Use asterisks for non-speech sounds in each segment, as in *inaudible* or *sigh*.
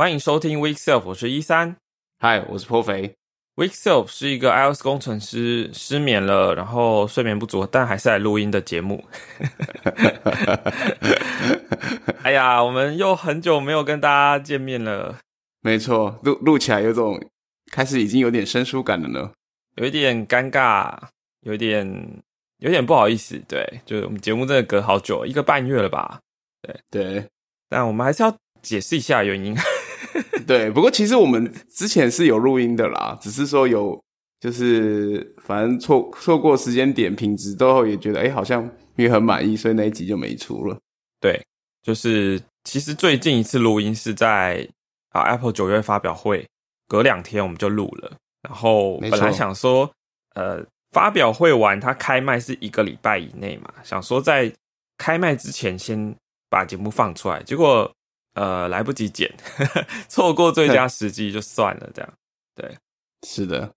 欢迎收听 Week Self，我是一三。嗨，我是颇肥。Week Self 是一个 iOS 工程师失眠了，然后睡眠不足，但还是来录音的节目。*laughs* 哎呀，我们又很久没有跟大家见面了。没错，录录起来有种开始已经有点生疏感了呢，有一点尴尬，有一点有点不好意思。对，就是我们节目真的隔好久，一个半月了吧？对对，但我们还是要解释一下原因。对，不过其实我们之前是有录音的啦，只是说有就是反正错错过时间点，品质都也觉得哎好像也很满意，所以那一集就没出了。对，就是其实最近一次录音是在啊 Apple 九月发表会，隔两天我们就录了。然后本来想说，呃，发表会完它开麦是一个礼拜以内嘛，想说在开麦之前先把节目放出来，结果。呃，来不及剪，*laughs* 错过最佳时机就算了，这样对，是的。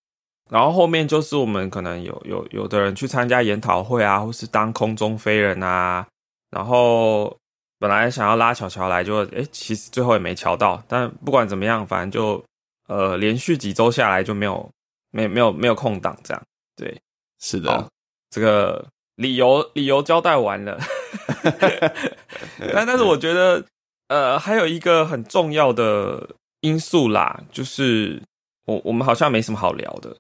然后后面就是我们可能有有有的人去参加研讨会啊，或是当空中飞人啊。然后本来想要拉巧巧来，就哎，其实最后也没瞧到。但不管怎么样，反正就呃，连续几周下来就没有没没有没有空档，这样对，是的。这个理由理由交代完了，*laughs* 但但是我觉得。呃，还有一个很重要的因素啦，就是我我们好像没什么好聊的。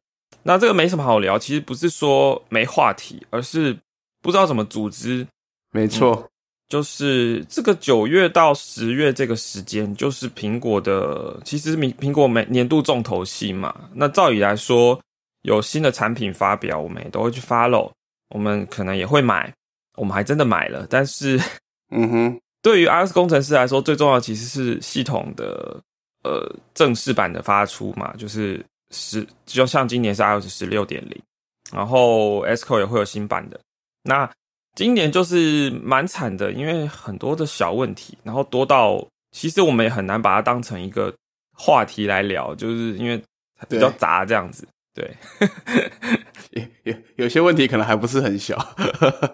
那这个没什么好聊，其实不是说没话题，而是不知道怎么组织。没错，就是这个九月到十月这个时间，就是苹果的，其实苹苹果每年度重头戏嘛。那照理来说，有新的产品发表，我们也都会去 follow，我们可能也会买，我们还真的买了。但是，嗯哼。对于 iOS 工程师来说，最重要其实是系统的呃正式版的发出嘛，就是十就像今年是 iOS 十六点零，然后 Sco 也会有新版的。那今年就是蛮惨的，因为很多的小问题，然后多到其实我们也很难把它当成一个话题来聊，就是因为比较杂这样子。对，*laughs* 有有有些问题可能还不是很小。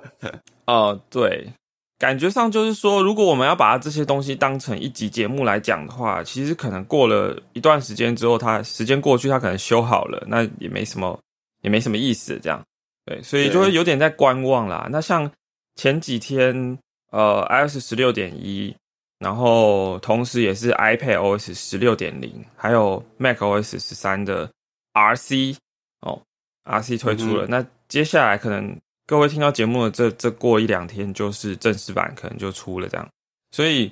*laughs* 哦，对。感觉上就是说，如果我们要把它这些东西当成一集节目来讲的话，其实可能过了一段时间之后，它时间过去，它可能修好了，那也没什么，也没什么意思。这样，对，所以就会有点在观望啦。那像前几天，呃，iOS 十六点一，然后同时也是 iPad OS 十六点零，还有 Mac OS 十三的 RC 哦，RC 推出了。那接下来可能。各位听到节目的这这过一两天就是正式版可能就出了这样，所以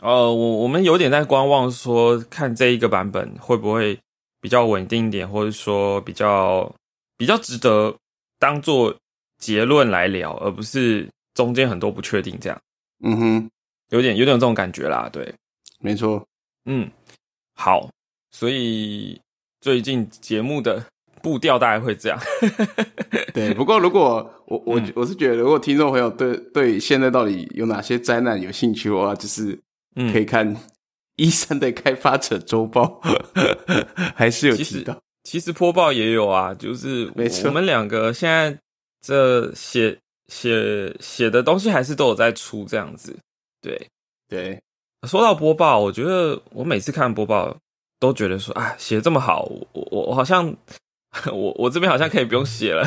呃我我们有点在观望，说看这一个版本会不会比较稳定一点，或者说比较比较值得当做结论来聊，而不是中间很多不确定这样。嗯哼，有点有点这种感觉啦，对，没错，嗯，好，所以最近节目的。步调大概会这样，*laughs* 对。不过如果我我我是觉得，如果听众朋友对对现在到底有哪些灾难有兴趣的话，就是可以看一三的开发者周报，*laughs* 还是有提到。其实播报也有啊，就是我们两个现在这写写写的东西还是都有在出这样子。对对，说到播报，我觉得我每次看播报都觉得说啊，写的这么好，我我我好像。*laughs* 我我这边好像可以不用写了，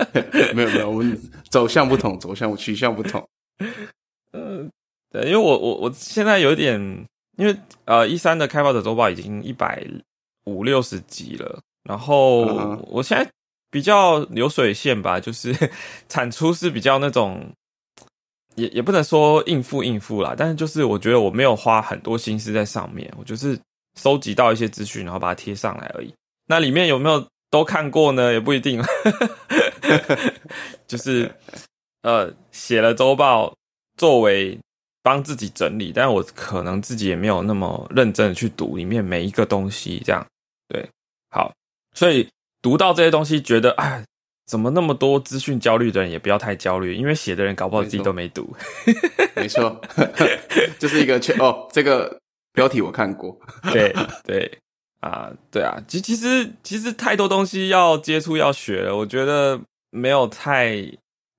*laughs* 没有没有，我们走向不同，走向取向不同。嗯，*laughs* 对，因为我我我现在有点，因为呃一三的开发者周报已经一百五六十集了，然后我现在比较流水线吧，就是产出是比较那种，也也不能说应付应付啦，但是就是我觉得我没有花很多心思在上面，我就是收集到一些资讯，然后把它贴上来而已。那里面有没有？都看过呢，也不一定。*laughs* 就是呃，写了周报作为帮自己整理，但我可能自己也没有那么认真的去读里面每一个东西。这样对，好，所以读到这些东西，觉得啊，怎么那么多资讯焦虑的人，也不要太焦虑，因为写的人搞不好自己都没读。没错，*laughs* 就是一个哦，这个标题我看过。对对。啊，对啊，其其实其实太多东西要接触要学了，我觉得没有太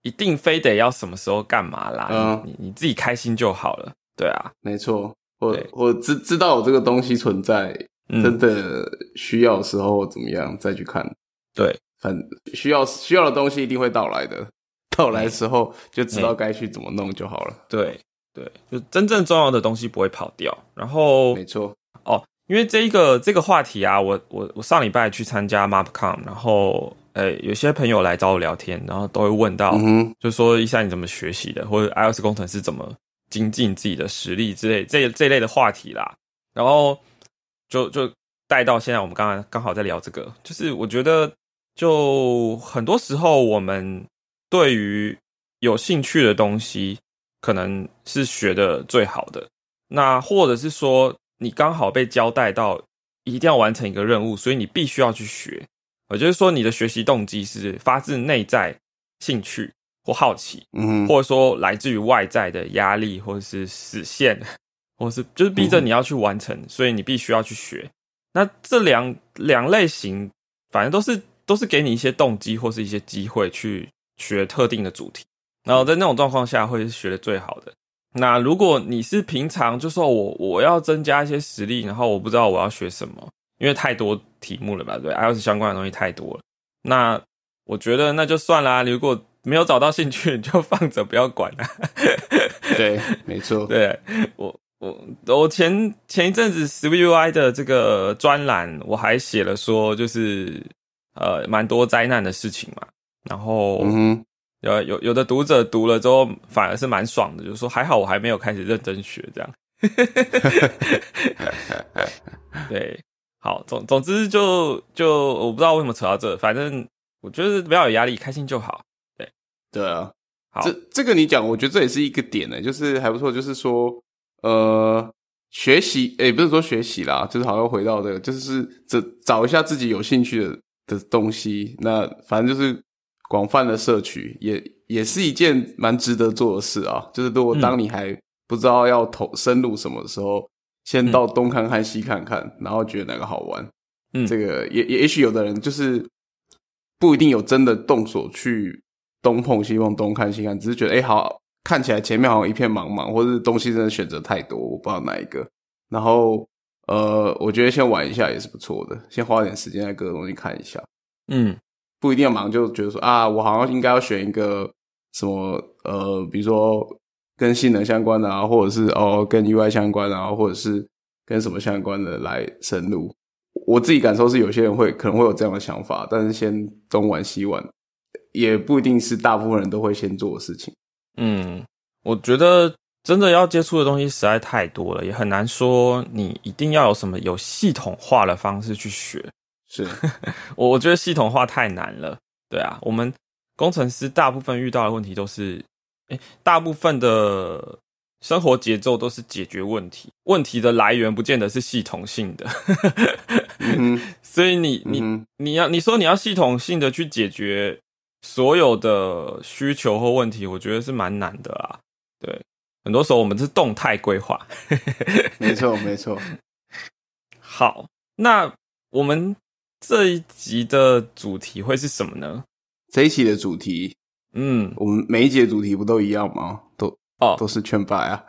一定非得要什么时候干嘛啦，嗯你你自己开心就好了，对啊，没错，我我知知道有这个东西存在，真的需要的时候怎么样再去看。对，反需要需要的东西一定会到来的，到来的时候就知道该去怎么弄就好了。对对，就真正重要的东西不会跑掉。然后没错哦，因为这一个这个话题啊，我我我上礼拜去参加 MapCon，然后呃有些朋友来找我聊天，然后都会问到，就说一下你怎么学习的，或者 iOS 工程师怎么精进自己的实力之类这这类的话题啦。然后就就带到现在，我们刚刚刚好在聊这个，就是我觉得。就很多时候，我们对于有兴趣的东西，可能是学的最好的。那或者是说，你刚好被交代到一定要完成一个任务，所以你必须要去学。也就是说，你的学习动机是发自内在兴趣或好奇，嗯，或者说来自于外在的压力，或者是实现，*laughs* 或是就是逼着你要去完成，所以你必须要去学。那这两两类型，反正都是。都是给你一些动机或是一些机会去学特定的主题，然后在那种状况下会是学的最好的。那如果你是平常就说我我要增加一些实力，然后我不知道我要学什么，因为太多题目了吧？对，iOS 相关的东西太多了。那我觉得那就算啦。如果没有找到兴趣，你就放着不要管了。*laughs* 对，没错。对我我我前前一阵子 SwiftUI 的这个专栏，我还写了说就是。呃，蛮多灾难的事情嘛，然后有有有的读者读了之后，反而是蛮爽的，就是说还好我还没有开始认真学这样。*laughs* 对，好，总总之就就我不知道为什么扯到这，反正我觉得不要有压力，开心就好。对，对啊，好，这这个你讲，我觉得这也是一个点呢，就是还不错，就是说呃，学习，诶，不是说学习啦，就是好像回到这个，就是这找一下自己有兴趣的。的东西，那反正就是广泛的摄取，也也是一件蛮值得做的事啊。就是如果当你还不知道要投深入什么的时候，先到东看看西看看，然后觉得哪个好玩，嗯，这个也也也许有的人就是不一定有真的动手去东碰西碰东看西看，只是觉得哎好看起来前面好像一片茫茫，或者是东西真的选择太多，我不知道哪一个，然后。呃，我觉得先玩一下也是不错的，先花点时间在各个东西看一下。嗯，不一定忙，就觉得说啊，我好像应该要选一个什么呃，比如说跟性能相关的啊，或者是哦跟 UI 相关的啊，或者是跟什么相关的来深入。我自己感受是，有些人会可能会有这样的想法，但是先东玩西玩，也不一定是大部分人都会先做的事情。嗯，我觉得。真的要接触的东西实在太多了，也很难说你一定要有什么有系统化的方式去学。是 *laughs* 我我觉得系统化太难了。对啊，我们工程师大部分遇到的问题都是，哎，大部分的生活节奏都是解决问题，问题的来源不见得是系统性的。*laughs* 所以你你你要你说你要系统性的去解决所有的需求或问题，我觉得是蛮难的啊。对。很多时候我们是动态规划，没错没错。*laughs* 好，那我们这一集的主题会是什么呢？这一期的主题，嗯，我们每一集的主题不都一样吗？都哦，都是劝败啊。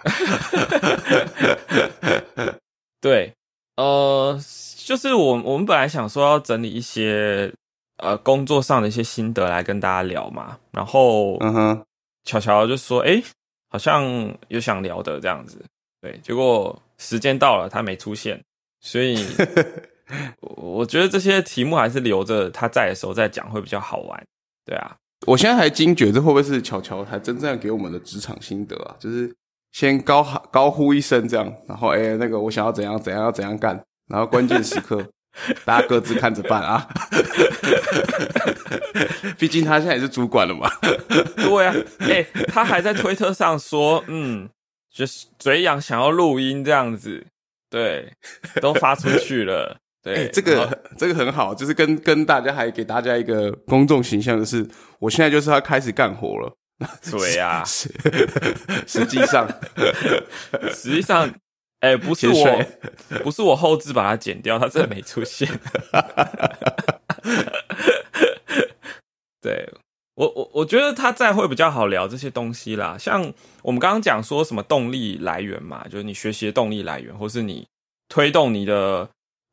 *laughs* 对，呃，就是我我们本来想说要整理一些呃工作上的一些心得来跟大家聊嘛，然后嗯哼，巧巧就说，哎。好像有想聊的这样子，对，结果时间到了，他没出现，所以 *laughs* *laughs* 我觉得这些题目还是留着他在的时候再讲会比较好玩，对啊。我现在还惊觉，这会不会是巧巧才真正给我们的职场心得啊？就是先高喊高呼一声这样，然后哎，那个我想要怎样怎样要怎样干，然后关键时刻。*laughs* 大家各自看着办啊！毕竟他现在也是主管了嘛。对啊，哎，他还在推特上说，嗯，就是嘴痒想要录音这样子，对，都发出去了。对，这个这个很好，就是跟跟大家还给大家一个公众形象的是，我现在就是要开始干活了。对呀，*laughs* 实际上，*laughs* 实际上。哎，不是我，不是我后置把它剪掉，它真的没出现。*laughs* 对我我我觉得他在会比较好聊这些东西啦，像我们刚刚讲说什么动力来源嘛，就是你学习的动力来源，或是你推动你的，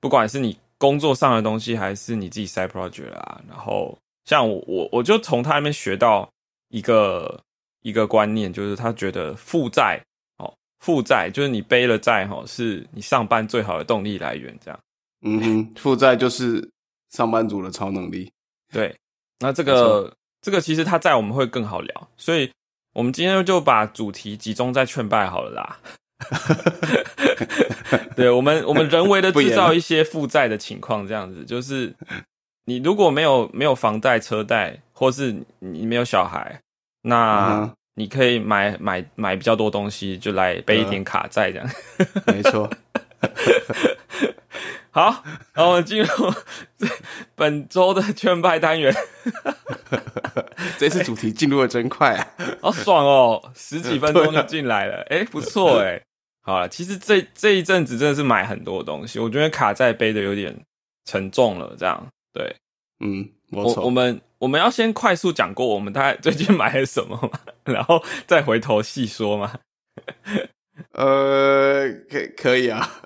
不管是你工作上的东西，还是你自己 side project 啊。然后像我我我就从他那边学到一个一个观念，就是他觉得负债哦，负债就是你背了债哈，是你上班最好的动力来源。这样，嗯哼，负债就是上班族的超能力。对，那这个。这个其实他在我们会更好聊，所以我们今天就把主题集中在劝败好了啦。*laughs* 对我们，我们人为的制造一些负债的情况，这样子就是你如果没有没有房贷、车贷，或是你没有小孩，那你可以买买买比较多东西，就来背一点卡债这样。*laughs* 没错。*laughs* 好，然后我们进入本周的劝败单元。这次主题进入的真快啊！好爽哦，十几分钟就进来了，哎，不错哎。好了，其实这这一阵子真的是买很多东西，我觉得卡在背的有点沉重了。这样，对，嗯，我我们我们要先快速讲过我们大概 *laughs* 最近买了什么嘛，*laughs* 然后再回头细说嘛。呃，可可以啊。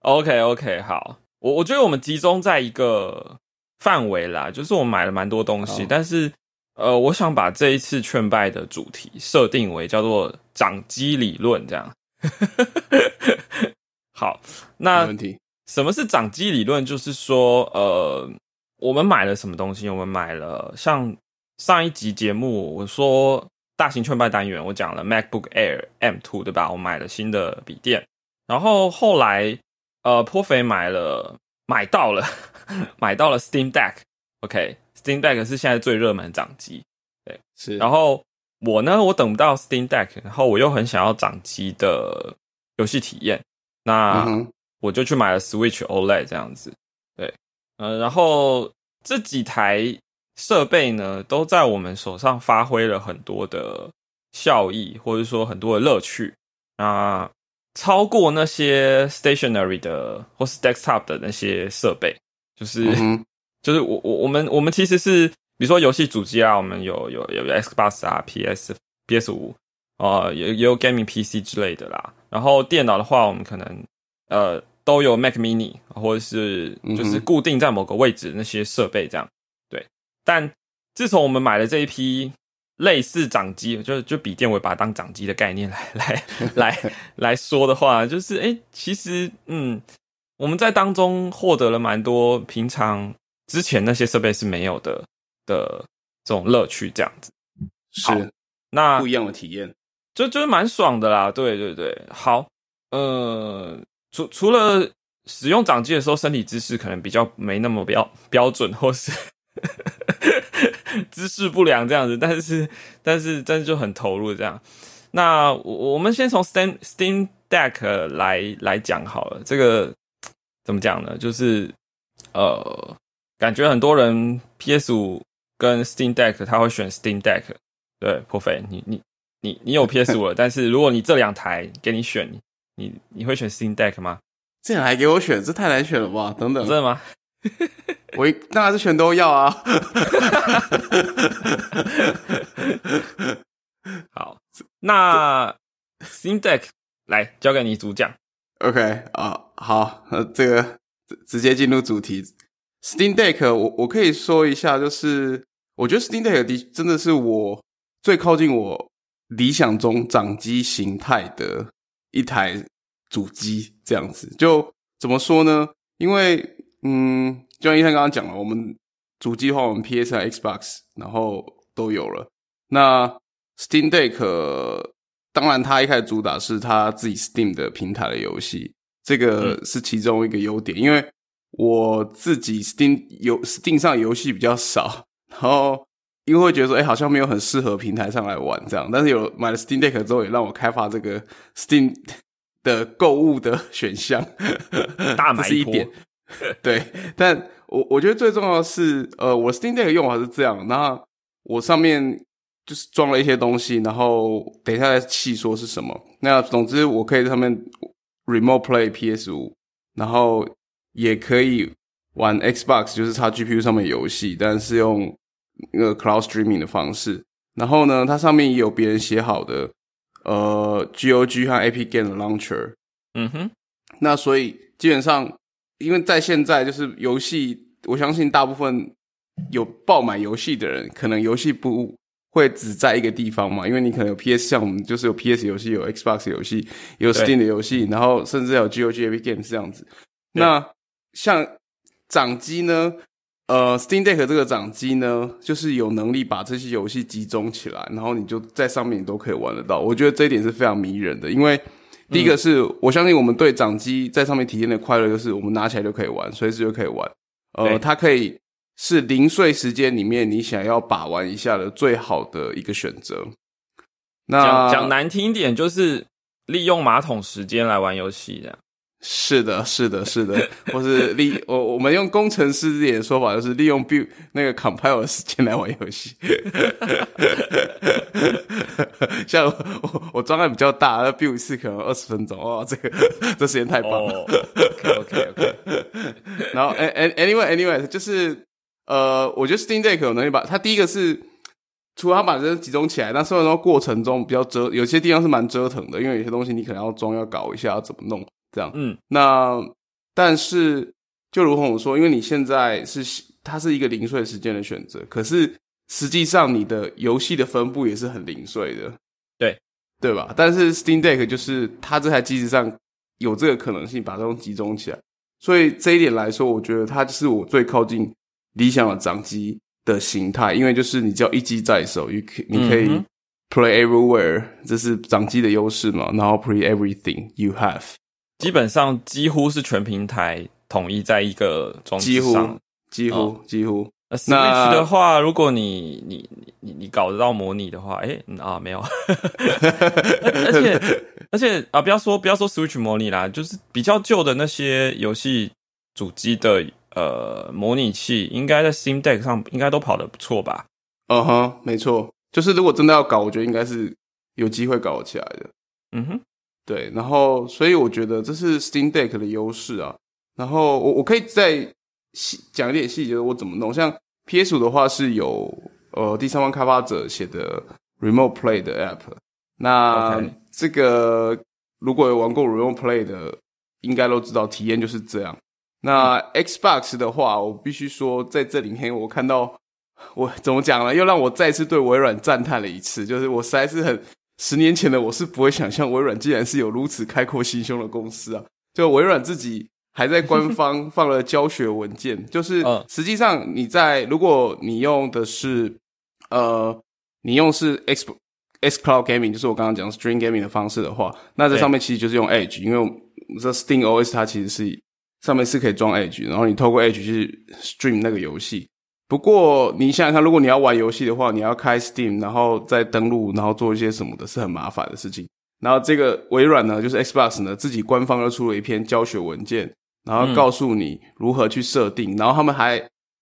OK OK，好。我我觉得我们集中在一个范围啦，就是我买了蛮多东西，但是呃，我想把这一次劝败的主题设定为叫做掌机理论，这样。*laughs* 好，那问题什么是掌机理论？就是说，呃，我们买了什么东西？我们买了像上一集节目我说大型劝败单元，我讲了 MacBook Air M2，对吧？我买了新的笔电，然后后来。呃，颇肥买了，买到了，*laughs* 买到了 Steam Deck。OK，Steam Deck 是现在最热门掌机。对，是。然后我呢，我等不到 Steam Deck，然后我又很想要掌机的游戏体验，那我就去买了 Switch OLED 这样子。对，呃，然后这几台设备呢，都在我们手上发挥了很多的效益，或者说很多的乐趣。那超过那些 stationary 的或是 desktop 的那些设备，就是就是我我我们我们其实是比如说游戏主机啊，我们有有有 Xbox 啊，PS PS 五啊，也也有 gaming PC 之类的啦。然后电脑的话，我们可能呃都有 Mac Mini 或者是就是固定在某个位置那些设备这样。对，但自从我们买了这一批。类似掌机，就就笔电，我把它当掌机的概念来来 *laughs* 来来说的话，就是哎，其实嗯，我们在当中获得了蛮多平常之前那些设备是没有的的这种乐趣，这样子是那不一样的体验，就就是蛮爽的啦。对对对，好，呃，除除了使用掌机的时候，身体姿势可能比较没那么标标准，或是。姿势不良这样子，但是但是但是就很投入这样。那我我们先从 Steam Steam Deck 来来讲好了。这个怎么讲呢？就是呃，感觉很多人 PS 五跟 Steam Deck 他会选 Steam Deck。对，破费，你你你你有 PS 五了，*laughs* 但是如果你这两台给你选，你你会选 Steam Deck 吗？这两台给我选，这太难选了吧？等等，真的吗？*laughs* 我当然是全都要啊！*laughs* 好，那 Steam Deck 来交给你主讲。OK 啊，好，呃，这个直接进入主题。Steam Deck，我我可以说一下，就是我觉得 Steam Deck 的真的是我最靠近我理想中掌机形态的一台主机，这样子。就怎么说呢？因为嗯。就像医生刚刚讲了，我们主机的话，我们 PS 和 Xbox 然后都有了。那 Steam Deck 当然，它一开始主打是它自己 Steam 的平台的游戏，这个是其中一个优点。因为我自己 Steam 游 Steam 上游戏比较少，然后因为会觉得说，哎，好像没有很适合平台上来玩这样。但是有买了 Steam Deck 之后，也让我开发这个 Steam *laughs* 的购物的 *laughs* 选项，大 *laughs* 买一点。对，但我我觉得最重要的是，呃，我 Steam Deck 用法是这样，那我上面就是装了一些东西，然后等一下再细说是什么。那总之，我可以在上面 Remote Play PS 五，然后也可以玩 Xbox，就是插 GPU 上面游戏，但是用那个 cloud streaming 的方式。然后呢，它上面也有别人写好的呃 GOG 和 AP Game 的 launcher。嗯哼，那所以基本上，因为在现在就是游戏，我相信大部分有爆买游戏的人，可能游戏不会只在一个地方嘛，因为你可能有 PS，像我们就是有 PS 游戏，有 Xbox 游戏，有 Steam 的游戏，然后甚至有 GOG AP games 这样子。那像掌机呢？呃，Steam Deck 这个掌机呢，就是有能力把这些游戏集中起来，然后你就在上面你都可以玩得到。我觉得这一点是非常迷人的，因为第一个是我相信我们对掌机在上面体验的快乐，就是我们拿起来就可以玩，随时就可以玩。呃，它可以是零碎时间里面你想要把玩一下的最好的一个选择。那讲难听一点，就是利用马桶时间来玩游戏这样。是的，是的，是的，或是利我我们用工程师自己的说法，就是利用 build 那个 compile 的时间来玩游戏。像我我装案比较大，那 build 一次可能二十分钟哦，这个这时间太棒了。OK OK。然后 an anyway anyway 就是呃，我觉得 Steam Deck 有能力把它第一个是，除了它把人集中起来，但虽然说过程中比较折，有些地方是蛮折腾的，因为有些东西你可能要装要搞一下，要怎么弄。这样，嗯，那但是就如同我说，因为你现在是它是一个零碎时间的选择，可是实际上你的游戏的分布也是很零碎的，对。对吧？但是 Steam Deck 就是它这台机子上有这个可能性把这种集中起来，所以这一点来说，我觉得它就是我最靠近理想的掌机的形态，因为就是你只要一机在手，你可你可以 play everywhere，这是掌机的优势嘛，然后 play everything you have。基本上几乎是全平台统一在一个装置上，几乎几乎。那 Switch 的话，如果你你你你搞得到模拟的话，哎啊没有，*laughs* 而且 *laughs* 而且啊不要说不要说 Switch 模拟啦，就是比较旧的那些游戏主机的呃模拟器，应该在 Steam Deck 上应该都跑得不错吧？嗯哼，没错，就是如果真的要搞，我觉得应该是有机会搞起来的。嗯哼。对，然后所以我觉得这是 Steam Deck 的优势啊。然后我我可以再细讲一点细节，我怎么弄。像 PS 五的话是有呃第三方开发者写的 Remote Play 的 App。那这个如果有玩过 Remote Play 的，应该都知道体验就是这样。那 Xbox 的话，我必须说在这里面我看到我怎么讲呢？又让我再次对微软赞叹了一次，就是我实在是很。十年前的我是不会想象微软竟然是有如此开阔心胸的公司啊！就微软自己还在官方 *laughs* 放了教学文件，就是实际上你在如果你用的是呃，你用是 X X Cloud Gaming，就是我刚刚讲 Stream Gaming 的方式的话，那在上面其实就是用 Edge，因为这 Steam OS 它其实是上面是可以装 Edge，然后你透过 Edge 去 Stream 那个游戏。不过你想想看，如果你要玩游戏的话，你要开 Steam，然后再登录，然后做一些什么的，是很麻烦的事情。然后这个微软呢，就是 Xbox 呢，自己官方又出了一篇教学文件，然后告诉你如何去设定。然后他们还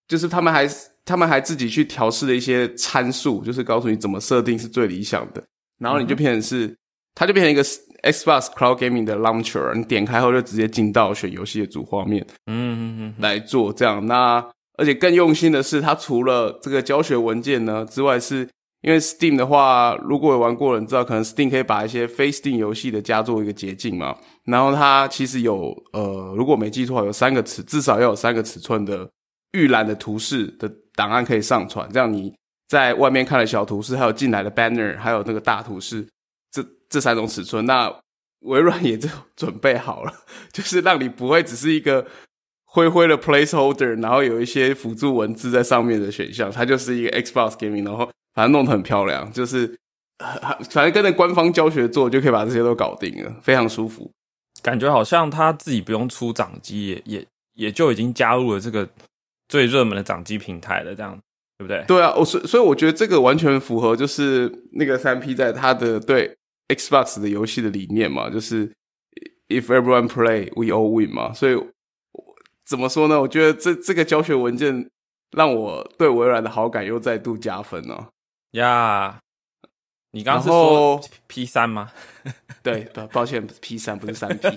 就是他们还他们还自己去调试了一些参数，就是告诉你怎么设定是最理想的。然后你就变成是，它就变成一个 Xbox Cloud Gaming 的 Launcher，你点开后就直接进到选游戏的主画面，嗯嗯嗯，来做这样那。而且更用心的是，它除了这个教学文件呢之外，是因为 Steam 的话，如果有玩过的人知道，可能 Steam 可以把一些非 Steam 游戏的加做一个捷径嘛。然后它其实有呃，如果没记错，有三个尺，至少要有三个尺寸的预览的图示的档案可以上传。这样你在外面看的小图示，还有进来的 banner，还有那个大图示，这这三种尺寸，那微软也就准备好了，*laughs* 就是让你不会只是一个。灰灰的 placeholder，然后有一些辅助文字在上面的选项，它就是一个 Xbox Gaming，然后反正弄得很漂亮，就是 *laughs* 反正跟着官方教学做，就可以把这些都搞定了，非常舒服。感觉好像他自己不用出掌机，也也也就已经加入了这个最热门的掌机平台了，这样对不对？对啊，我所所以我觉得这个完全符合就是那个三 P 在他的对 Xbox 的游戏的理念嘛，就是 If everyone play, we all win 嘛，所以。怎么说呢？我觉得这这个教学文件让我对微软的好感又再度加分了。呀，你刚刚是说 P 三吗？*laughs* 对，抱抱歉，P 三不是三 P。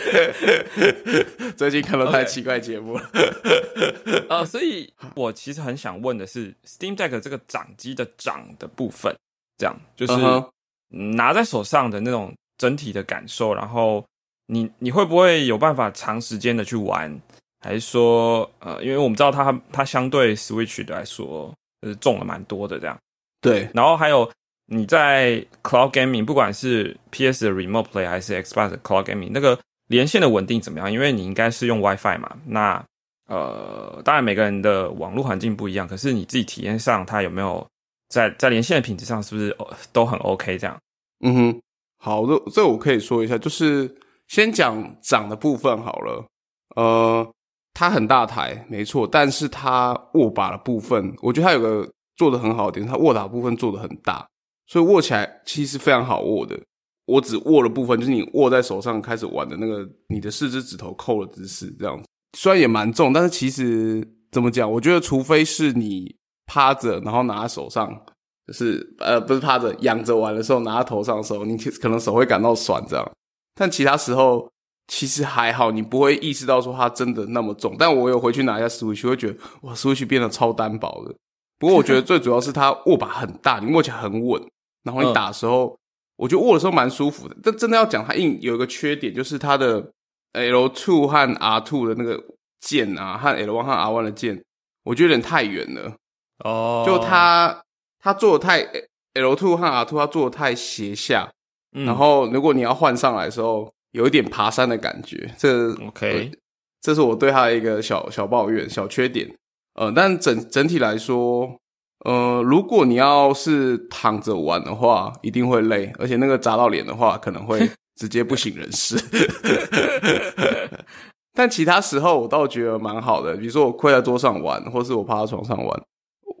*laughs* 最近看了太奇怪节目了。*laughs* 呃，所以我其实很想问的是，Steam Deck 这个掌机的掌的部分，这样就是拿在手上的那种整体的感受，然后你你会不会有办法长时间的去玩？还是说，呃，因为我们知道它它相对 Switch 来说，就是重了蛮多的这样。对，然后还有你在 Cloud Gaming，不管是 PS 的 Remote Play 还是 Xbox 的 Cloud Gaming，那个连线的稳定怎么样？因为你应该是用 WiFi 嘛。那呃，当然每个人的网络环境不一样，可是你自己体验上，它有没有在在连线的品质上是不是都很 OK？这样？嗯哼，好，的这我可以说一下，就是先讲掌的部分好了。呃，它很大台，没错，但是它握把的部分，我觉得它有个。做的很好的点，它握把部分做的很大，所以握起来其实非常好握的。我只握了部分，就是你握在手上开始玩的那个，你的四只指头扣的姿势这样子。虽然也蛮重，但是其实怎么讲？我觉得除非是你趴着，然后拿在手上，就是呃不是趴着，仰着玩的时候拿在头上的时候，你可能手会感到酸这样。但其他时候其实还好，你不会意识到说它真的那么重。但我有回去拿一下 Switch，会觉得哇，Switch 变得超单薄的。不过我觉得 *laughs* 最主要是它握把很大，你握起来很稳，然后你打的时候，我觉得握的时候蛮舒服的。但真的要讲它硬有一个缺点，就是它的 L two 和 R two 的那个键啊，和 L one 和 R one 的键，我觉得有点太远了。哦，就它它做的太 L two 和 R two 它做的太斜下，然后如果你要换上来的时候，有一点爬山的感觉。这 OK，这是我对它的一个小小抱怨、小缺点。呃，但整整体来说，呃，如果你要是躺着玩的话，一定会累，而且那个砸到脸的话，可能会 *laughs* 直接不省人事。*laughs* 但其他时候我倒觉得蛮好的，比如说我跪在桌上玩，或是我趴在床上玩，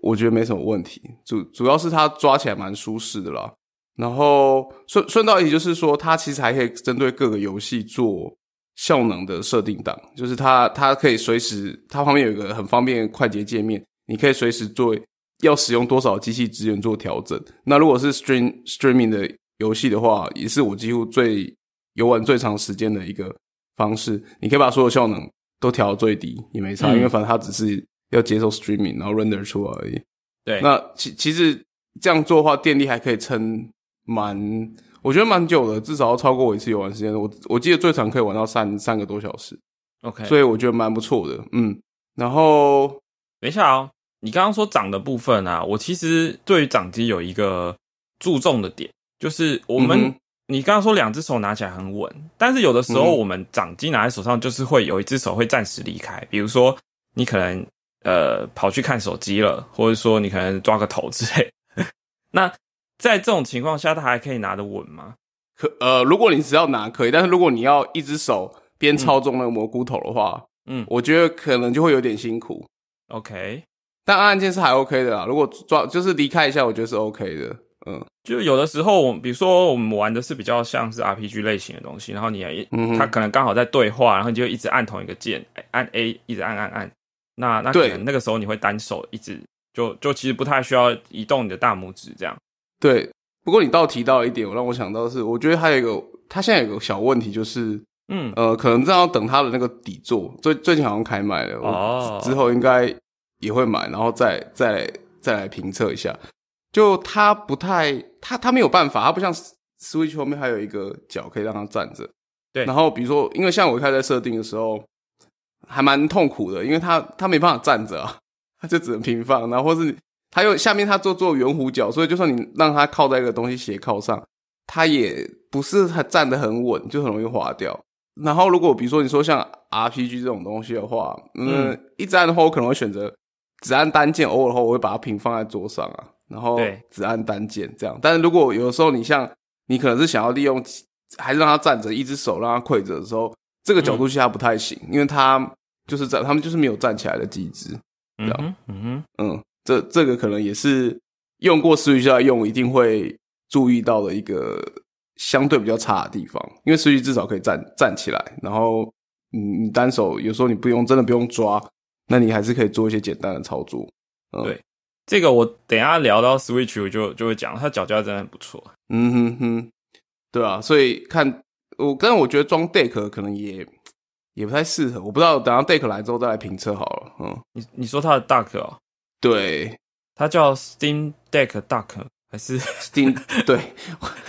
我觉得没什么问题。主主要是它抓起来蛮舒适的啦。然后顺顺道一提就是说，它其实还可以针对各个游戏做。效能的设定档，就是它，它可以随时，它旁边有一个很方便快捷界面，你可以随时做要使用多少机器资源做调整。那如果是 stream streaming 的游戏的话，也是我几乎最游玩最长时间的一个方式。你可以把所有效能都调到最低，也没差，因为反正它只是要接受 streaming，然后 render 出来而已。对，那其其实这样做的话，电力还可以撑蛮。我觉得蛮久的，至少要超过我一次游玩时间。我我记得最长可以玩到三三个多小时。OK，所以我觉得蛮不错的。嗯，然后等一下哦，你刚刚说掌的部分啊，我其实对于掌机有一个注重的点，就是我们你刚刚说两只手拿起来很稳，但是有的时候我们掌机拿在手上就是会有一只手会暂时离开，比如说你可能呃跑去看手机了，或者说你可能抓个头之类，*laughs* 那。在这种情况下，他还可以拿得稳吗？可呃，如果你只要拿可以，但是如果你要一只手边操纵那个蘑菇头的话，嗯，我觉得可能就会有点辛苦。OK，但按键是还 OK 的啦。如果抓就是离开一下，我觉得是 OK 的。嗯，就有的时候，比如说我们玩的是比较像是 RPG 类型的东西，然后你嗯，他可能刚好在对话，然后你就一直按同一个键，按 A 一直按按按，那那可能那个时候你会单手一直就就其实不太需要移动你的大拇指这样。对，不过你倒提到一点，我让我想到是，我觉得还有一个，他现在有个小问题，就是，嗯，呃，可能正要等他的那个底座，最最近好像开卖了，哦，之后应该也会买，然后再再再来评测一下。就他不太，他他没有办法，他不像 Switch 后面还有一个脚可以让他站着，对。然后比如说，因为像我一开始在设定的时候，还蛮痛苦的，因为他他没办法站着啊，*laughs* 他就只能平放，然后或是。它又下面它做做圆弧角，所以就算你让它靠在一个东西斜靠上，它也不是它站得很稳，就很容易滑掉。然后如果比如说你说像 RPG 这种东西的话，嗯，一直按的话，我可能会选择只按单键，偶尔的话我会把它平放在桌上啊，然后只按单键这样。但是如果有的时候你像你可能是想要利用还是让它站着，一只手让它跪着的时候，这个角度下不太行，因为它就是在他们就是没有站起来的机制，这样，嗯哼，嗯。这这个可能也是用过 Switch 来用一定会注意到的一个相对比较差的地方，因为 Switch 至少可以站站起来，然后你你单手有时候你不用真的不用抓，那你还是可以做一些简单的操作。对，这个我等下聊到 Switch 我就就会讲，它脚架真的很不错。嗯哼哼，对啊，所以看我，但我觉得装 Deck 可能也也不太适合，我不知道等下 Deck 来之后再来评测好了。嗯，你你说它的 Duck 哦？对，它叫 Steam Deck Duck 还是 Steam？*laughs* 对，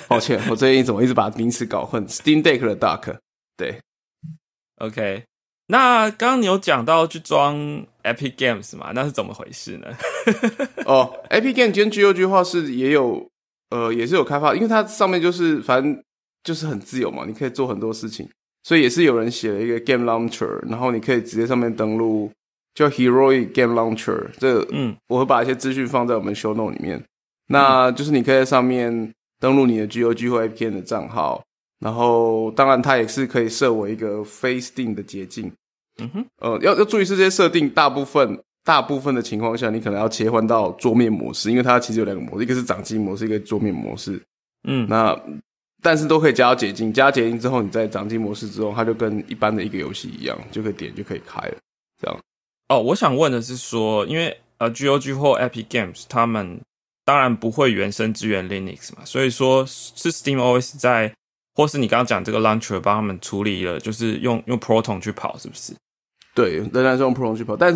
抱歉，我最近怎么一直把名词搞混？Steam Deck 的 Duck，对，OK。那刚刚你有讲到去装 Epic Games 嘛？那是怎么回事呢？*laughs* 哦，Epic Games 跟 GOG 话是也有，呃，也是有开发，因为它上面就是反正就是很自由嘛，你可以做很多事情，所以也是有人写了一个 Game Launcher，然后你可以直接上面登录，叫 Heroic Game Launcher。这嗯，我会把一些资讯放在我们 Show Note 里面。那就是你可以在上面登录你的 GOG 或 Games 的账号。然后，当然，它也是可以设为一个非 Steam 的捷径。嗯哼，呃，要要注意是这些设定，大部分大部分的情况下，你可能要切换到桌面模式，因为它其实有两个模式，一个是掌机模式，一个桌面模式。嗯，那但是都可以加到捷径，加捷径之后，你在掌机模式之后，它就跟一般的一个游戏一样，就可以点就可以开了。这样。哦，我想问的是说，因为呃，GOG 或 Epic Games 他们当然不会原生支援 Linux 嘛，所以说是 Steam OS 在。或是你刚刚讲这个 launcher 帮他们处理了，就是用用 Proton 去跑，是不是？对，仍然是用 Proton 去跑。但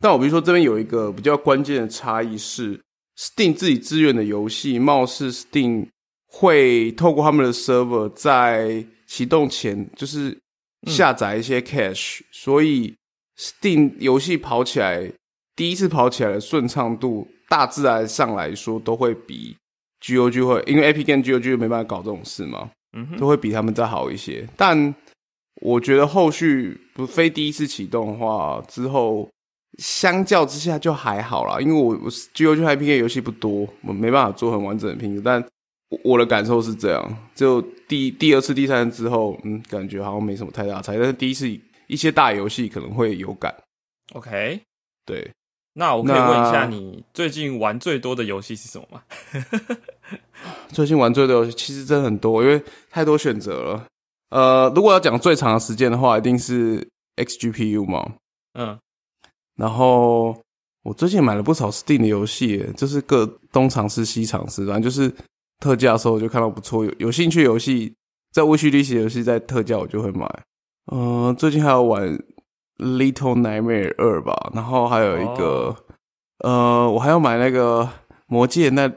但我比如说这边有一个比较关键的差异是，Steam 自己支援的游戏，貌似 Steam 会透过他们的 server 在启动前就是下载一些 cache，所以 Steam 游戏跑起来第一次跑起来的顺畅度，大致来上来说都会比 GOG 会，因为 App 跟 GOG 没办法搞这种事嘛。嗯，都会比他们再好一些，但我觉得后续不非第一次启动的话，之后相较之下就还好啦，因为我我 G O G I P K 游戏不多，我没办法做很完整的评估，但我的感受是这样，就第第二次、第三次之后，嗯，感觉好像没什么太大差，但是第一次一些大游戏可能会有感。OK，对，那我可以问一下，你最近玩最多的游戏是什么吗？*laughs* 最近玩最多游戏其实真的很多，因为太多选择了。呃，如果要讲最长的时间的话，一定是 XGPU 嘛。嗯。然后我最近买了不少 Steam 的游戏，就是各东尝试西尝试，反正就是特价的时候就看到不错，有有兴趣游戏在 Wishlist 游戏在特价我就会买。嗯，最近还有玩 Little Nightmare 二吧，然后还有一个呃，我还要买那个魔戒那。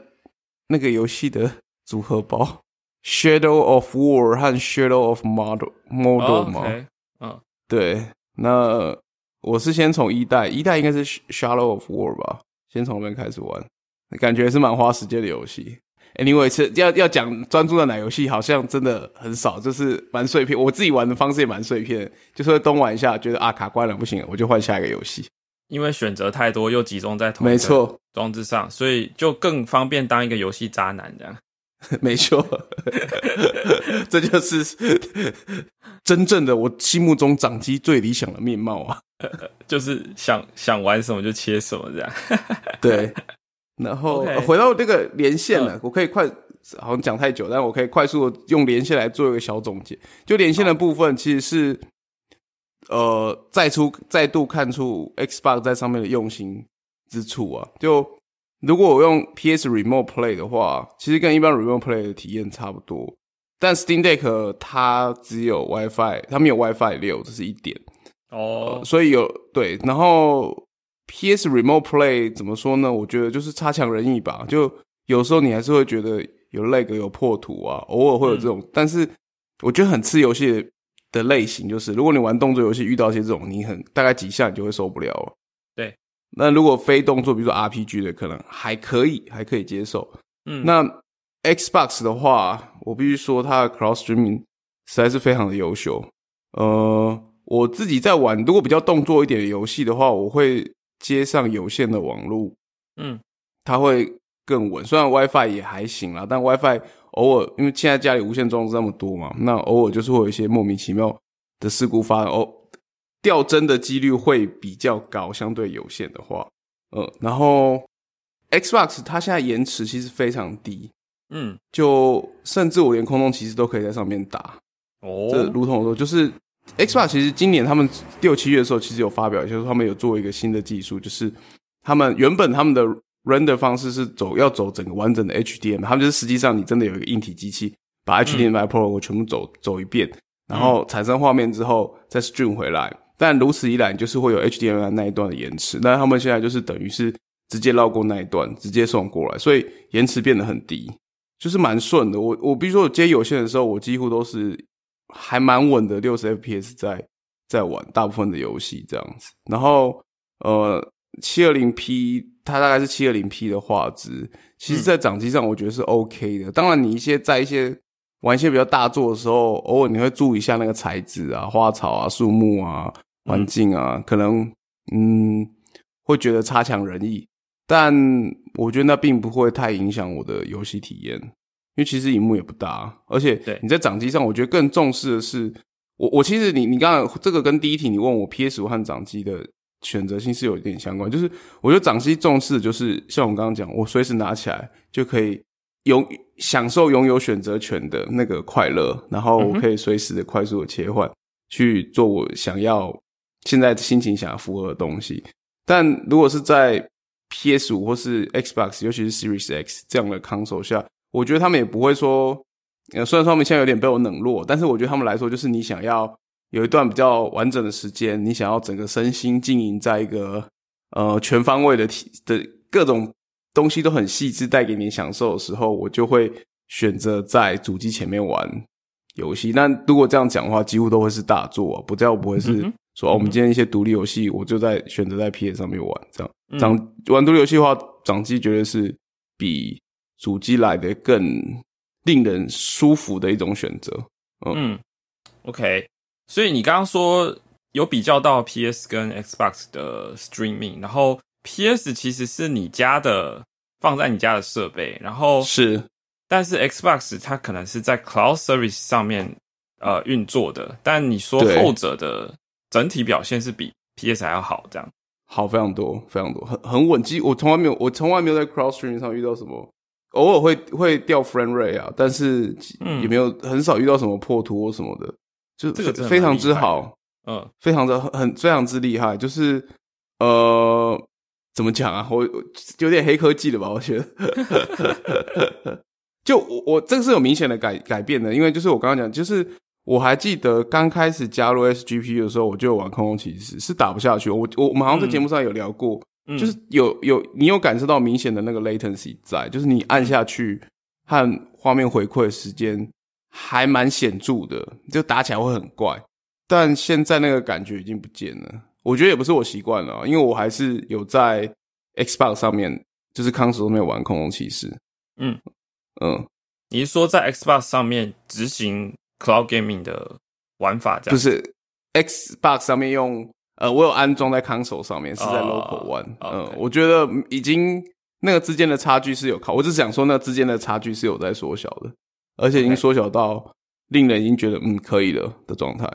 那个游戏的组合包，Shadow of War 和 Shadow of Model Model 嘛？嗯，对。那我是先从一代，一代应该是 Shadow of War 吧，先从那边开始玩，感觉是蛮花时间的游戏。Anyway，是要要讲专注的奶游戏，好像真的很少，就是蛮碎片。我自己玩的方式也蛮碎片，就是东玩一下，觉得啊卡关了不行，我就换下一个游戏。因为选择太多，又集中在同没错装置上，所以就更方便当一个游戏渣男这样。*laughs* 没错，*laughs* 这就是 *laughs* 真正的我心目中掌机最理想的面貌啊！就是想想玩什么就切什么这样。对，然后回到这个连线了，我可以快好像讲太久，但我可以快速的用连线来做一个小总结。就连线的部分，其实是。呃，再出再度看出 Xbox 在上面的用心之处啊！就如果我用 PS Remote Play 的话，其实跟一般 Remote Play 的体验差不多。但 Steam Deck 它只有 WiFi，它没有 WiFi 六，这是一点哦。所以有对，然后 PS Remote Play 怎么说呢？我觉得就是差强人意吧。就有时候你还是会觉得有 lag 有破图啊，偶尔会有这种。但是我觉得很吃游戏。的类型就是，如果你玩动作游戏遇到一些这种，你很大概几下你就会受不了了。对，那如果非动作，比如说 RPG 的，可能还可以，还可以接受。嗯，那 Xbox 的话，我必须说它的 Cross Streaming 实在是非常的优秀。呃，我自己在玩，如果比较动作一点的游戏的话，我会接上有线的网络。嗯，它会更稳。虽然 WiFi 也还行啦，但 WiFi。偶尔，因为现在家里无线装置那么多嘛，那偶尔就是会有一些莫名其妙的事故发生，哦，掉帧的几率会比较高，相对有线的话，呃，然后 Xbox 它现在延迟其实非常低，嗯，就甚至我连空中骑士都可以在上面打，哦，这如同我说，就是 Xbox 其实今年他们六七月的时候其实有发表，就是他们有做一个新的技术，就是他们原本他们的 render 方式是走要走整个完整的 HDMI，他们就是实际上你真的有一个硬体机器把 HDMI protocol 全部走走一遍，然后产生画面之后再 stream 回来。但如此一来，就是会有 HDMI 那一段的延迟。那他们现在就是等于是直接绕过那一段，直接送过来，所以延迟变得很低，就是蛮顺的。我我比如说我接有线的时候，我几乎都是还蛮稳的，六十 FPS 在在玩大部分的游戏这样子。然后呃，七二零 P 它大概是七二零 P 的画质，其实在掌机上我觉得是 OK 的。当然，你一些在一些玩一些比较大作的时候，偶尔你会注意一下那个材质啊、花草啊、树木啊。环境啊，可能嗯会觉得差强人意，但我觉得那并不会太影响我的游戏体验，因为其实荧幕也不大，而且你在掌机上，我觉得更重视的是，我我其实你你刚刚这个跟第一题你问我 PS 五和掌机的选择性是有一点相关，就是我觉得掌机重视的就是像我刚刚讲，我随时拿起来就可以拥享受拥有选择权的那个快乐，然后我可以随时的快速的切换去做我想要。现在心情想要符合的东西，但如果是在 PS 五或是 Xbox，尤其是 Series X 这样的 console 下，我觉得他们也不会说，呃，虽然说他们现在有点被我冷落，但是我觉得他们来说，就是你想要有一段比较完整的时间，你想要整个身心经营在一个呃全方位的体的各种东西都很细致，带给你享受的时候，我就会选择在主机前面玩游戏。那如果这样讲的话，几乎都会是大作，不叫不会是。说我们今天一些独立游戏，我就在选择在 PS 上面玩，这样掌玩独立游戏的话，掌机绝对是比主机来的更令人舒服的一种选择。嗯，OK，所以你刚刚说有比较到 PS 跟 Xbox 的 Streaming，然后 PS 其实是你家的放在你家的设备，然后是，但是 Xbox 它可能是在 Cloud Service 上面呃运作的，但你说后者的。整体表现是比 PS 还要好，这样好非常多，非常多，很很稳。基我从来没有，我从来没有在 Cross Stream 上遇到什么，偶尔会会掉 Frame Rate 啊，但是也没有很少遇到什么破图或什么的，就这个非常之好，嗯，非常的很非常之厉害。就是呃，怎么讲啊？我有点黑科技了吧？我觉得，*laughs* 就我我这个是有明显的改改变的，因为就是我刚刚讲，就是。我还记得刚开始加入 SGP 的时候，我就玩空空骑士是打不下去。我我我们好像在节目上有聊过，就是有有你有感受到明显的那个 latency 在，就是你按下去和画面回馈的时间还蛮显著的，就打起来会很怪。但现在那个感觉已经不见了，我觉得也不是我习惯了，因为我还是有在 Xbox 上面，就是康石上面玩恐龙骑士。嗯嗯，你是说在 Xbox 上面执行？Cloud Gaming 的玩法这样，就是 Xbox 上面用，呃，我有安装在 Console 上面，是在 Local One。嗯，我觉得已经那个之间的差距是有靠，我只是想说那之间的差距是有在缩小的，而且已经缩小到令人已经觉得嗯可以了的状态。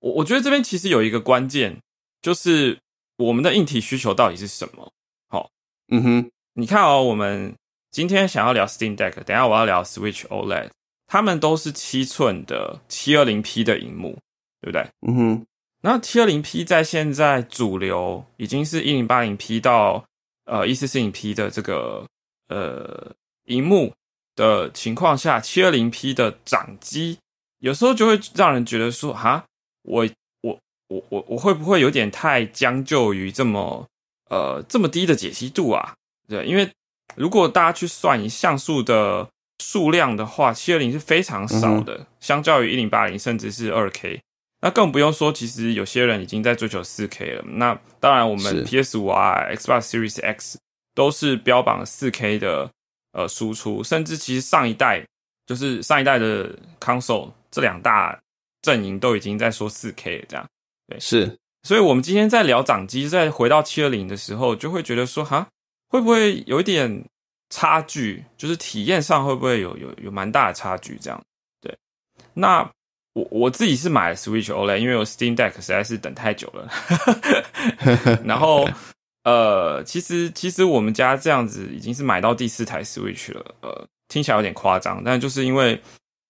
我我觉得这边其实有一个关键，就是我们的硬体需求到底是什么？好，嗯哼，你看哦，我们今天想要聊 Steam Deck，等下我要聊 Switch OLED。他们都是七寸的七二零 P 的荧幕，对不对？嗯哼。那七二零 P 在现在主流已经是一零八零 P 到呃一四四零 P 的这个呃荧幕的情况下，七二零 P 的掌机有时候就会让人觉得说，哈，我我我我我会不会有点太将就于这么呃这么低的解析度啊？对，因为如果大家去算一像素的。数量的话，七二零是非常少的，相较于一零八零，甚至是二 K，那更不用说，其实有些人已经在追求四 K 了。那当然，我们 PS 五啊，Xbox Series X 都是标榜四 K 的呃输出，甚至其实上一代就是上一代的 console 这两大阵营都已经在说四 K 这样。对，是。所以我们今天在聊掌机，在回到七二零的时候，就会觉得说，哈，会不会有一点？差距就是体验上会不会有有有蛮大的差距？这样对。那我我自己是买了 Switch OLED，因为我 Steam Deck 实在是等太久了。*laughs* 然后 *laughs* 呃，其实其实我们家这样子已经是买到第四台 Switch 了。呃，听起来有点夸张，但就是因为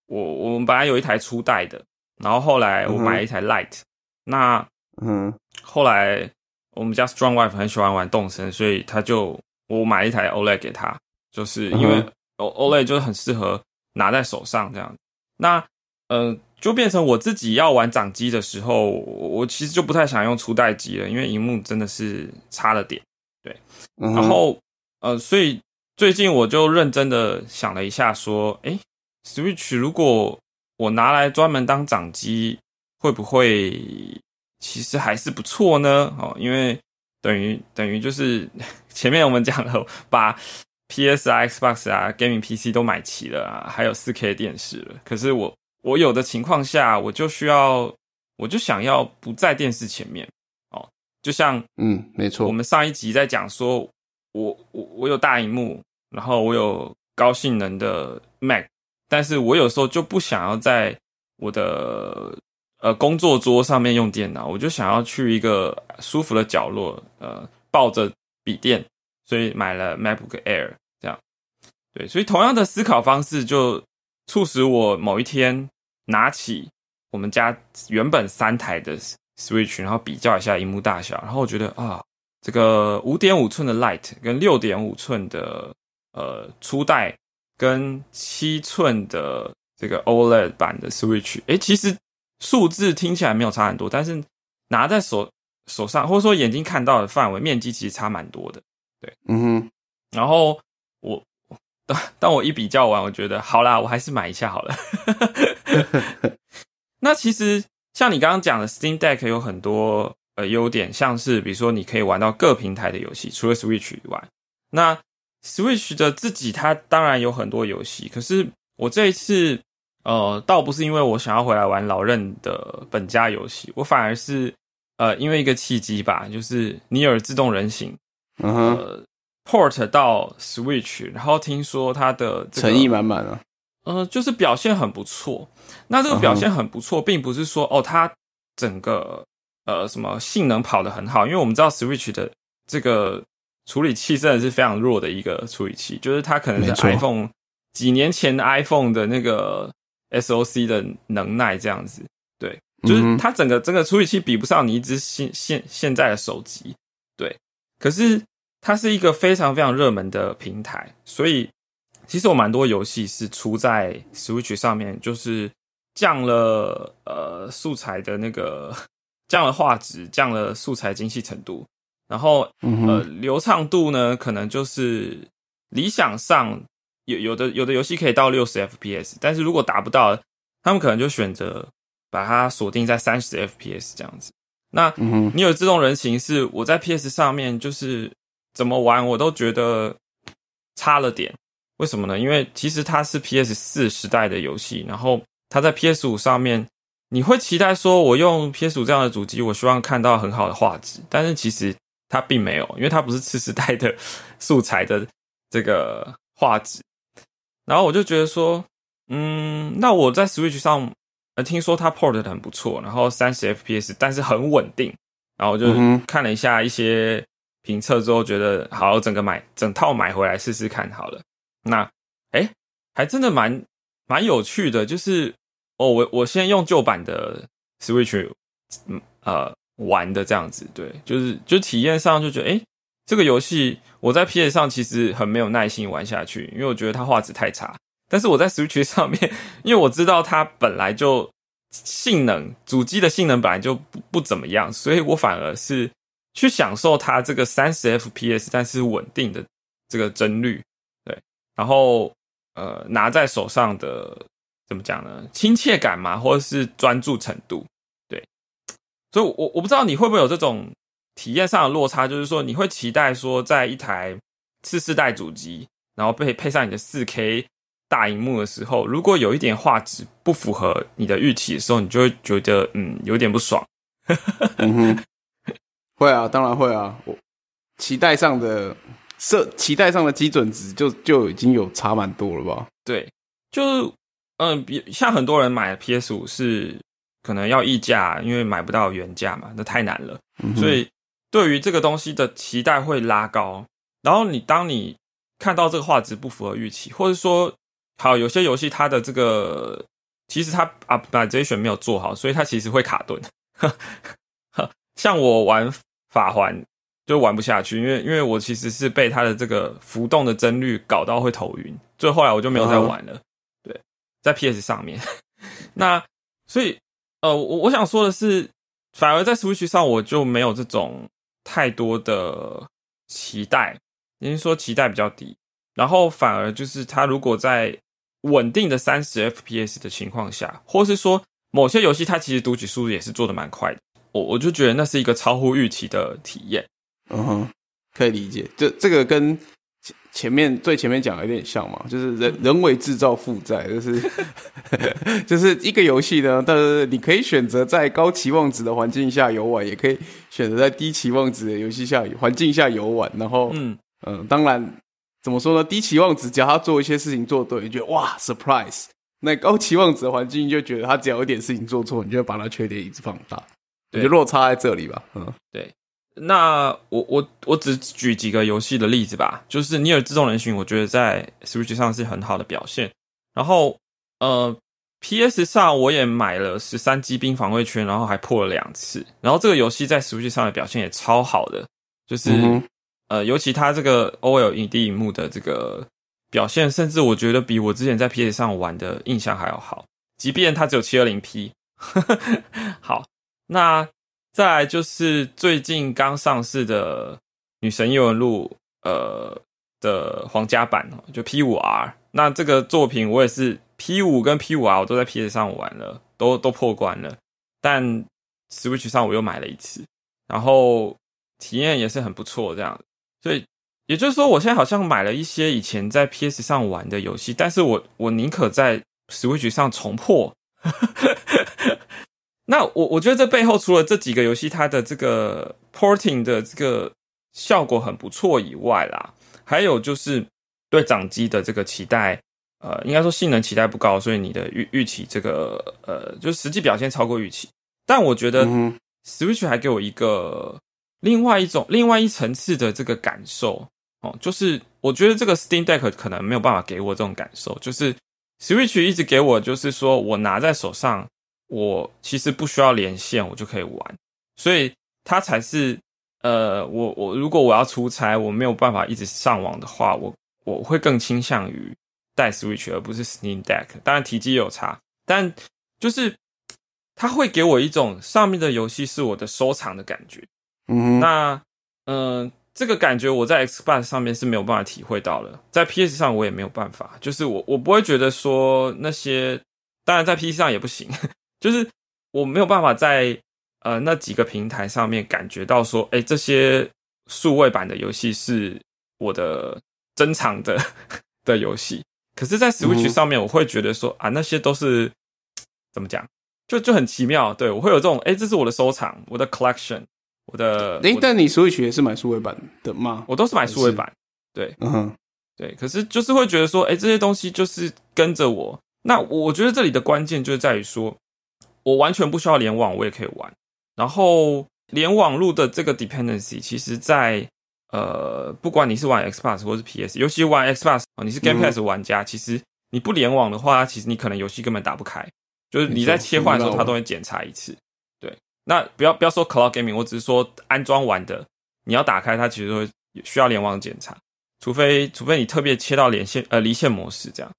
我我们本来有一台初代的，然后后来我买了一台 Light，。那嗯，后来我们家 Strong Wife 很喜欢玩动森，所以他就。我买一台 OLED 给他，就是因为 OLED 就是很适合拿在手上这样。那呃，就变成我自己要玩掌机的时候，我其实就不太想用初代机了，因为荧幕真的是差了点。对，然后呃，所以最近我就认真的想了一下，说，哎，Switch 如果我拿来专门当掌机，会不会其实还是不错呢？哦，因为等于等于就是 *laughs* 前面我们讲了，把 PS、Xbox 啊、Gaming PC 都买齐了啊，还有 4K 电视了。可是我我有的情况下，我就需要，我就想要不在电视前面。哦，就像嗯，没错，我们上一集在讲说，我我我有大荧幕，然后我有高性能的 Mac，但是我有时候就不想要在我的呃工作桌上面用电脑，我就想要去一个舒服的角落，呃，抱着笔电，所以买了 MacBook Air 这样，对，所以同样的思考方式就促使我某一天。拿起我们家原本三台的 Switch，然后比较一下荧幕大小，然后我觉得啊，这个五点五寸的 Lite 跟六点五寸的呃初代跟七寸的这个 OLED 版的 Switch，哎，其实数字听起来没有差很多，但是拿在手手上或者说眼睛看到的范围面积其实差蛮多的，对，嗯哼，然后我。当当我一比较完，我觉得好啦，我还是买一下好了。*laughs* 那其实像你刚刚讲的，Steam Deck 有很多呃优点，像是比如说你可以玩到各平台的游戏，除了 Switch 以外，那 Switch 的自己它当然有很多游戏。可是我这一次呃，倒不是因为我想要回来玩老任的本家游戏，我反而是呃因为一个契机吧，就是《尼尔：自动人形》。嗯哼。Port 到 Switch，然后听说它的诚意满满啊，呃，就是表现很不错。那这个表现很不错，并不是说哦，它整个呃什么性能跑得很好，因为我们知道 Switch 的这个处理器真的是非常弱的一个处理器，就是它可能是 iPhone 几年前的 iPhone 的那个 SOC 的能耐这样子。对，就是它整个整个处理器比不上你一只现现现在的手机。对，可是。它是一个非常非常热门的平台，所以其实我蛮多游戏是出在 Switch 上面，就是降了呃素材的那个 *laughs* 降了画质，降了素材精细程度，然后呃流畅度呢，可能就是理想上有有的有的游戏可以到六十 FPS，但是如果达不到，他们可能就选择把它锁定在三十 FPS 这样子。那你有自动人形是我在 PS 上面就是。怎么玩我都觉得差了点，为什么呢？因为其实它是 PS 四时代的游戏，然后它在 PS 五上面，你会期待说，我用 PS 五这样的主机，我希望看到很好的画质，但是其实它并没有，因为它不是次时代的素材的这个画质。然后我就觉得说，嗯，那我在 Switch 上，呃，听说它 port 的很不错，然后三十 FPS，但是很稳定，然后我就看了一下一些。评测之后觉得好，整个买整套买回来试试看好了。那哎，还真的蛮蛮有趣的，就是哦，我我先用旧版的 Switch，嗯呃玩的这样子，对，就是就体验上就觉得哎，这个游戏我在 PS 上其实很没有耐心玩下去，因为我觉得它画质太差。但是我在 Switch *laughs* 上面，因为我知道它本来就性能主机的性能本来就不不怎么样，所以我反而是。去享受它这个三十 FPS 但是稳定的这个帧率，对，然后呃拿在手上的怎么讲呢？亲切感嘛，或者是专注程度，对。所以，我我不知道你会不会有这种体验上的落差，就是说你会期待说，在一台次世代主机，然后配配上你的四 K 大荧幕的时候，如果有一点画质不符合你的预期的时候，你就会觉得嗯有点不爽。*laughs* 会啊，当然会啊。我期待上的设，期待上的基准值就就已经有差蛮多了吧？对，就嗯，比像很多人买 PS 五是可能要溢价，因为买不到原价嘛，那太难了。所以对于这个东西的期待会拉高。然后你当你看到这个画质不符合预期，或者说好有些游戏它的这个其实它 optimization 没有做好，所以它其实会卡顿。*laughs* 像我玩。法环就玩不下去，因为因为我其实是被它的这个浮动的帧率搞到会头晕，所以后来我就没有再玩了。对，在 PS 上面，*laughs* 那所以呃，我我想说的是，反而在 Switch 上我就没有这种太多的期待，您说期待比较低，然后反而就是它如果在稳定的三十 FPS 的情况下，或是说某些游戏它其实读取速度也是做的蛮快的，我我就觉得那是一个超乎预期的体验。嗯哼，可以理解。这这个跟前前面最前面讲的有点像嘛，就是人人为制造负债，就是 *laughs* 就是一个游戏呢，但是你可以选择在高期望值的环境下游玩，也可以选择在低期望值的游戏下环境下游玩。然后，嗯嗯，当然怎么说呢？低期望值只要他做一些事情做对，你觉得哇，surprise。那高期望值的环境就觉得他只要有点事情做错，你就把他缺点一直放大。我觉得落差在这里吧。嗯，对。那我我我只举几个游戏的例子吧，就是《尼尔：自动人形》，我觉得在 Switch 上是很好的表现。然后，呃，PS 上我也买了十三机兵防卫圈，然后还破了两次。然后这个游戏在 Switch 上的表现也超好的，就是呃，尤其它这个 OLED 荧幕的这个表现，甚至我觉得比我之前在 PS 上玩的印象还要好，即便它只有七二零 P。好，那。再来就是最近刚上市的《女神异闻录》呃的皇家版哦，就 P 五 R。那这个作品我也是 P 五跟 P 五 R 我都在 PS 上玩了，都都破关了。但 Switch 上我又买了一次，然后体验也是很不错，这样。所以也就是说，我现在好像买了一些以前在 PS 上玩的游戏，但是我我宁可在 Switch 上重破。*laughs* 那我我觉得这背后除了这几个游戏它的这个 porting 的这个效果很不错以外啦，还有就是对掌机的这个期待，呃，应该说性能期待不高，所以你的预预期这个呃，就实际表现超过预期。但我觉得 Switch 还给我一个另外一种另外一层次的这个感受哦，就是我觉得这个 Steam Deck 可能没有办法给我这种感受，就是 Switch 一直给我就是说我拿在手上。我其实不需要连线，我就可以玩，所以它才是呃，我我如果我要出差，我没有办法一直上网的话，我我会更倾向于带 Switch 而不是 Steam Deck。当然体积有差，但就是它会给我一种上面的游戏是我的收藏的感觉。嗯，那嗯，这个感觉我在 Xbox 上面是没有办法体会到了，在 PS 上我也没有办法，就是我我不会觉得说那些，当然在 PC 上也不行。就是我没有办法在呃那几个平台上面感觉到说，哎，这些数位版的游戏是我的珍藏的 *laughs* 的游戏。可是，在 Switch 上面，我会觉得说，啊，那些都是怎么讲，就就很奇妙。对我会有这种，哎，这是我的收藏，我的 collection，我的。哎，但你 Switch 也是买数位版的吗？我都是买数位版。对，嗯哼，对。可是就是会觉得说，哎，这些东西就是跟着我。那我觉得这里的关键就是在于说。我完全不需要联网，我也可以玩。然后联网路的这个 dependency，其实，在呃，不管你是玩 Xbox 或是 PS，尤其玩 Xbox，你是 Game Pass 玩家，其实你不联网的话，其实你可能游戏根本打不开。就是你在切换的时候，它都会检查一次。对，那不要不要说 Cloud Gaming，我只是说安装完的，你要打开它，其实会需要联网检查，除非除非你特别切到连线呃离线模式这样。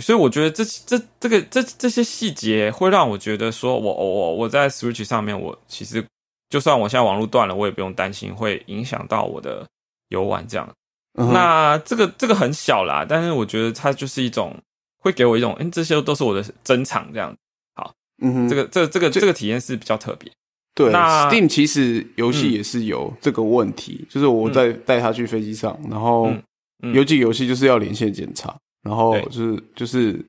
所以我觉得这这这个这这些细节会让我觉得说，我我我在 Switch 上面，我其实就算我现在网络断了，我也不用担心会影响到我的游玩这样。那这个这个很小啦，但是我觉得它就是一种会给我一种，嗯，这些都是我的珍藏这样。好，嗯，这个这这个这个体验是比较特别。对那，Steam 其实游戏也是有这个问题，就是我在带他去飞机上，然后有几个游戏就是要连线检查。然后就是就是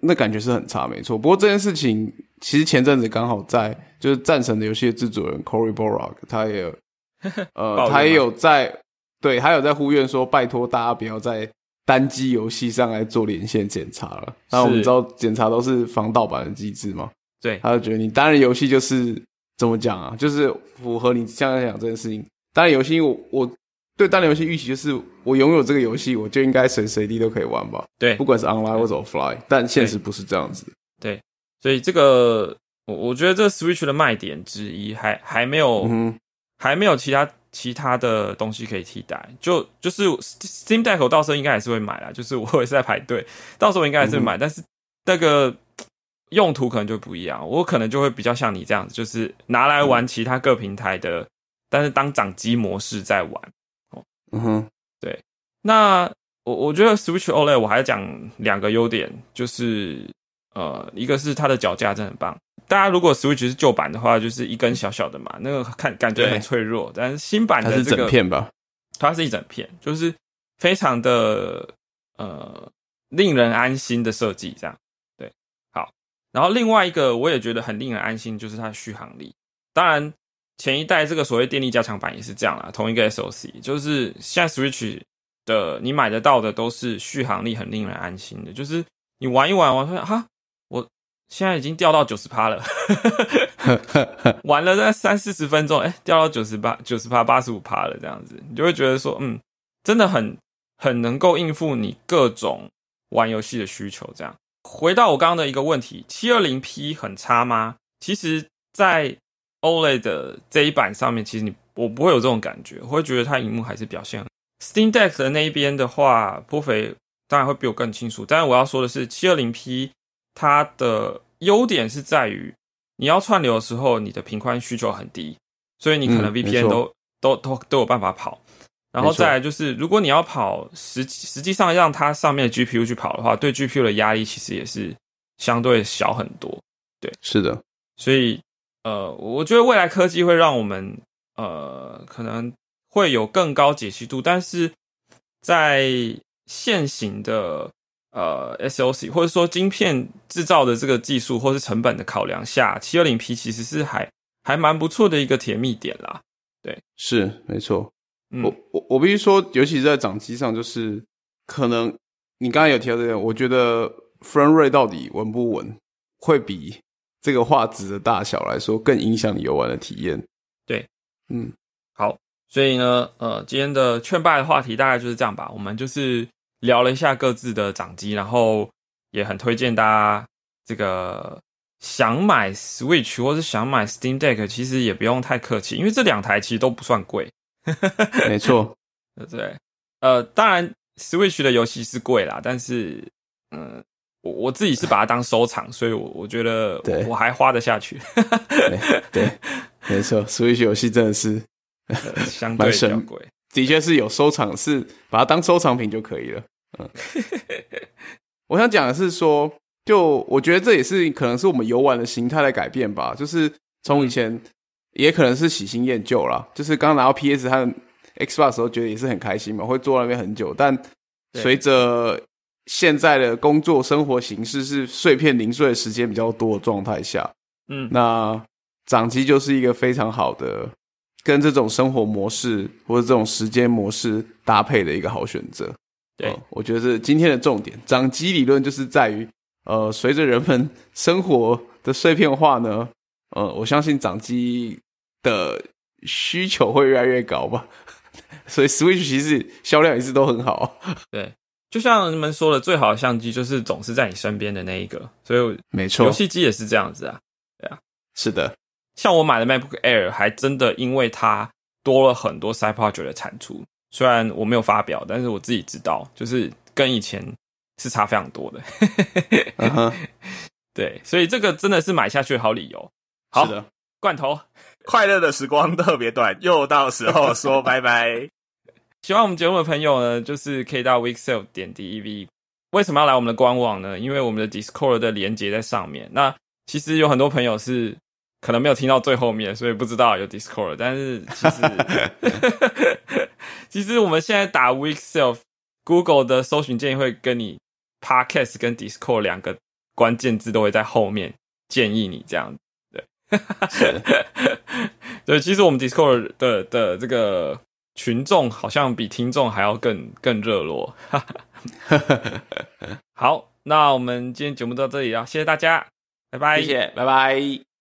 那感觉是很差，没错。不过这件事情其实前阵子刚好在就是战神的游戏的制作人 Cory Borog，他也 *laughs* 呃他也有在对，他有在呼吁说拜托大家不要在单机游戏上来做连线检查了。那我们知道检查都是防盗版的机制嘛？对，他就觉得你单人游戏就是怎么讲啊？就是符合你现在讲这件事情。单人游戏我我。对单人游戏预期就是我拥有这个游戏，我就应该随随地都可以玩吧？对，不管是 online 或者 offline，但现实不是这样子。对，所以这个我我觉得这 Switch 的卖点之一还还没有，还没有其他其他的东西可以替代。就就是 Steam Deck 到时候应该还是会买啦，就是我也是在排队，到时候应该还是买，但是那个用途可能就不一样。我可能就会比较像你这样子，就是拿来玩其他各平台的，但是当掌机模式在玩。嗯哼，对。那我我觉得 Switch OLED 我还讲两个优点，就是呃，一个是它的脚架真的很棒。大家如果 Switch 是旧版的话，就是一根小小的嘛，那个看感觉很脆弱。但是新版的这个，它是整片吧？它是一整片，就是非常的呃令人安心的设计。这样对，好。然后另外一个我也觉得很令人安心，就是它的续航力。当然前一代这个所谓电力加强版也是这样啦，同一个 SOC，就是现在 Switch 的你买得到的都是续航力很令人安心的，就是你玩一玩，我发现哈。我现在已经掉到九十趴了，*laughs* 玩了那三四十分钟，哎，掉到九十八、九十趴、八十五趴了，这样子，你就会觉得说，嗯，真的很很能够应付你各种玩游戏的需求。这样，回到我刚刚的一个问题，七二零 P 很差吗？其实，在 OLED 的这一版上面，其实你我不会有这种感觉，我会觉得它荧幕还是表现。Steam Deck 的那一边的话，波肥当然会比我更清楚，但是我要说的是，七二零 P。它的优点是在于，你要串流的时候，你的频宽需求很低，所以你可能 VPN 都都都都有办法跑。然后再来就是，如果你要跑实实际上让它上面的 GPU 去跑的话，对 GPU 的压力其实也是相对小很多。对，是的。所以呃，我觉得未来科技会让我们呃可能会有更高解析度，但是在现行的。呃，SOC 或者说晶片制造的这个技术或是成本的考量下，七二零 P 其实是还还蛮不错的一个甜蜜点啦。对，是没错。我我我必须说，尤其是在掌机上，就是可能你刚才有提到这点，我觉得 frame rate 到底稳不稳，会比这个画质的大小来说更影响你游玩的体验。对，嗯，好，所以呢，呃，今天的劝败的话题大概就是这样吧，我们就是。聊了一下各自的掌机，然后也很推荐大家这个想买 Switch 或是想买 Steam Deck，其实也不用太客气，因为这两台其实都不算贵。*laughs* 没错，对对？呃，当然 Switch 的游戏是贵啦，但是嗯，我我自己是把它当收藏，所以我我觉得我还花得下去。对，没错，Switch 游戏真的是相对比较贵，的确是有收藏，是把它当收藏品就可以了。嗯，*laughs* 我想讲的是说，就我觉得这也是可能是我们游玩的形态的改变吧。就是从以前，也可能是喜新厌旧啦。就是刚拿到 PS 和 Xbox 时候，觉得也是很开心嘛，会坐那边很久。但随着现在的工作生活形式是碎片零碎的时间比较多的状态下，嗯，那掌机就是一个非常好的跟这种生活模式或者这种时间模式搭配的一个好选择。对，我觉得是今天的重点。掌机理论就是在于，呃，随着人们生活的碎片化呢，呃，我相信掌机的需求会越来越高吧。*laughs* 所以 Switch 其实销量一直都很好。对，就像人们说的，最好的相机就是总是在你身边的那一个。所以没错，游戏机也是这样子啊。对啊，是的。像我买的 MacBook Air，还真的因为它多了很多 Side Project 的产出。虽然我没有发表，但是我自己知道，就是跟以前是差非常多的。*laughs* 对，所以这个真的是买下去的好理由。好的，罐头，快乐的时光特别短，又到时候说拜拜。喜欢我们节目的朋友呢，就是可以到 Weeksale 点 DEV。为什么要来我们的官网呢？因为我们的 Discord 的连接在上面。那其实有很多朋友是。可能没有听到最后面，所以不知道有 Discord。但是其实 *laughs* *laughs* 其实我们现在打 Weekself，Google 的搜寻建议会跟你 Podcast 跟 Discord 两个关键字都会在后面建议你这样。对，*laughs* 对，其实我们 Discord 的的这个群众好像比听众还要更更热络。*laughs* 好，那我们今天节目到这里啊，谢谢大家，拜拜，谢谢，拜拜。